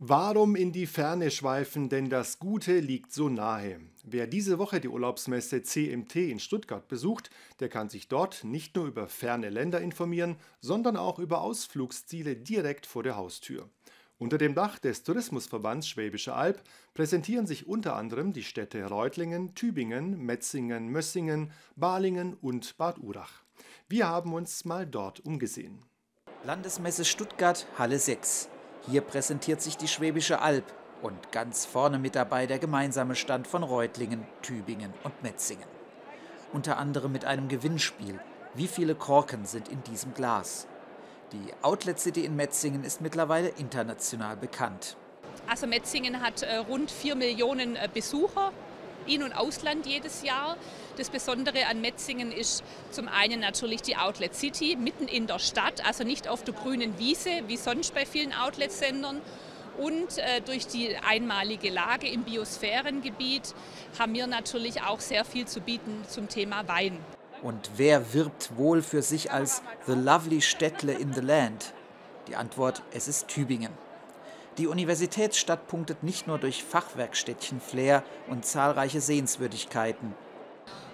Warum in die Ferne schweifen, denn das Gute liegt so nahe. Wer diese Woche die Urlaubsmesse CMT in Stuttgart besucht, der kann sich dort nicht nur über ferne Länder informieren, sondern auch über Ausflugsziele direkt vor der Haustür. Unter dem Dach des Tourismusverbands Schwäbische Alb präsentieren sich unter anderem die Städte Reutlingen, Tübingen, Metzingen, Mössingen, Balingen und Bad Urach. Wir haben uns mal dort umgesehen. Landesmesse Stuttgart, Halle 6. Hier präsentiert sich die Schwäbische Alb und ganz vorne mit dabei der gemeinsame Stand von Reutlingen, Tübingen und Metzingen. Unter anderem mit einem Gewinnspiel. Wie viele Korken sind in diesem Glas? Die Outlet City in Metzingen ist mittlerweile international bekannt. Also Metzingen hat äh, rund 4 Millionen äh, Besucher in- und Ausland jedes Jahr. Das Besondere an Metzingen ist zum einen natürlich die Outlet City mitten in der Stadt, also nicht auf der grünen Wiese wie sonst bei vielen Outlet-Sendern. Und äh, durch die einmalige Lage im Biosphärengebiet haben wir natürlich auch sehr viel zu bieten zum Thema Wein. Und wer wirbt wohl für sich als The Lovely Städtle in the Land? Die Antwort, es ist Tübingen. Die Universitätsstadt punktet nicht nur durch Fachwerkstädtchen Flair und zahlreiche Sehenswürdigkeiten.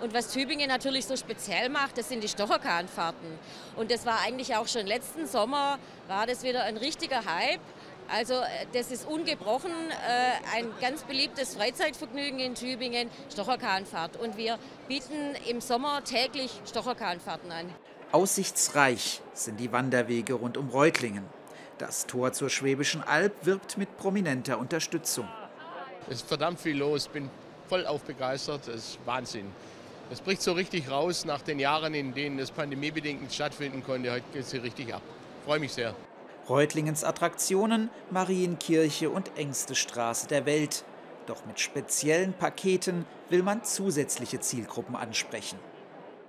Und was Tübingen natürlich so speziell macht, das sind die Stocherkahnfahrten. Und das war eigentlich auch schon letzten Sommer, war das wieder ein richtiger Hype. Also äh, das ist ungebrochen äh, ein ganz beliebtes Freizeitvergnügen in Tübingen, Stocherkahnfahrt. Und wir bieten im Sommer täglich Stocherkahnfahrten an. Aussichtsreich sind die Wanderwege rund um Reutlingen. Das Tor zur Schwäbischen Alb wirbt mit prominenter Unterstützung. Es ist verdammt viel los, bin voll aufbegeistert, das ist Wahnsinn. Es bricht so richtig raus nach den Jahren, in denen es pandemiebedingt stattfinden konnte. Heute geht es hier richtig ab. Freue mich sehr. Reutlingens Attraktionen, Marienkirche und engste Straße der Welt. Doch mit speziellen Paketen will man zusätzliche Zielgruppen ansprechen.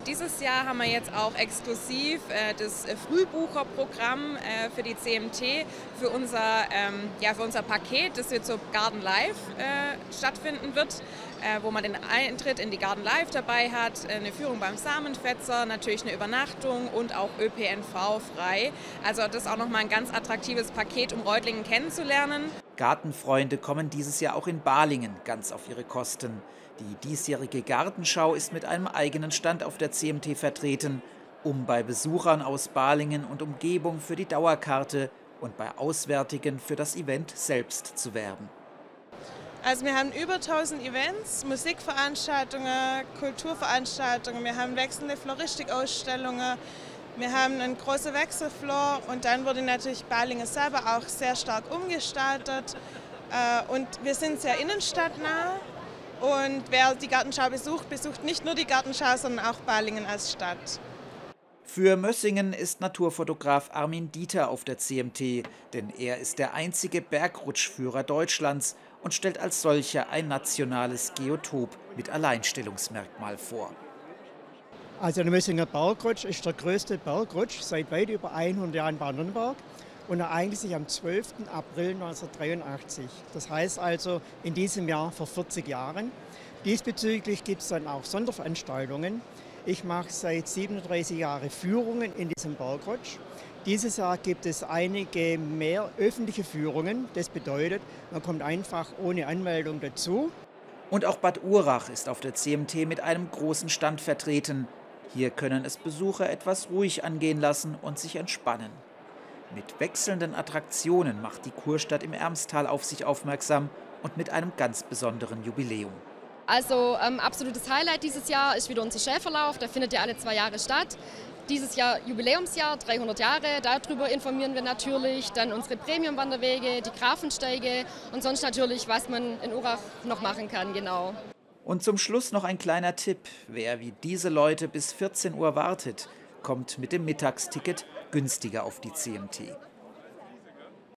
Dieses Jahr haben wir jetzt auch exklusiv äh, das äh, Frühbucherprogramm äh, für die CMT, für unser, ähm, ja, für unser Paket, das jetzt so Garden Live äh, stattfinden wird, äh, wo man den Eintritt in die Garden Live dabei hat, eine Führung beim Samenfetzer, natürlich eine Übernachtung und auch ÖPNV frei. Also das ist auch nochmal ein ganz attraktives Paket, um Reutlingen kennenzulernen. Gartenfreunde kommen dieses Jahr auch in Balingen ganz auf ihre Kosten. Die diesjährige Gartenschau ist mit einem eigenen Stand auf der CMT vertreten, um bei Besuchern aus Balingen und Umgebung für die Dauerkarte und bei Auswärtigen für das Event selbst zu werben. Also wir haben über 1000 Events, Musikveranstaltungen, Kulturveranstaltungen, wir haben wechselnde Floristikausstellungen, wir haben einen großen Wechselfloor und dann wurde natürlich Balingen selber auch sehr stark umgestaltet. Äh, und wir sind sehr innenstadtnah und wer die Gartenschau besucht, besucht nicht nur die Gartenschau, sondern auch Balingen als Stadt. Für Mössingen ist Naturfotograf Armin Dieter auf der CMT, denn er ist der einzige Bergrutschführer Deutschlands und stellt als solcher ein nationales Geotop mit Alleinstellungsmerkmal vor. Also der Mössinger Bergrutsch ist der größte Bergrutsch seit weit über 100 Jahren Baden-Württemberg und ereignet sich am 12. April 1983. Das heißt also in diesem Jahr vor 40 Jahren. Diesbezüglich gibt es dann auch Sonderveranstaltungen. Ich mache seit 37 Jahren Führungen in diesem Bergrutsch. Dieses Jahr gibt es einige mehr öffentliche Führungen. Das bedeutet, man kommt einfach ohne Anmeldung dazu. Und auch Bad Urach ist auf der CMT mit einem großen Stand vertreten. Hier können es Besucher etwas ruhig angehen lassen und sich entspannen. Mit wechselnden Attraktionen macht die Kurstadt im Ermstal auf sich aufmerksam und mit einem ganz besonderen Jubiläum. Also ähm, absolutes Highlight dieses Jahr ist wieder unser Schäferlauf. Der findet ja alle zwei Jahre statt. Dieses Jahr Jubiläumsjahr, 300 Jahre. Darüber informieren wir natürlich. Dann unsere Premium-Wanderwege, die Grafensteige und sonst natürlich, was man in Urach noch machen kann. Genau. Und zum Schluss noch ein kleiner Tipp. Wer wie diese Leute bis 14 Uhr wartet, kommt mit dem Mittagsticket günstiger auf die CMT.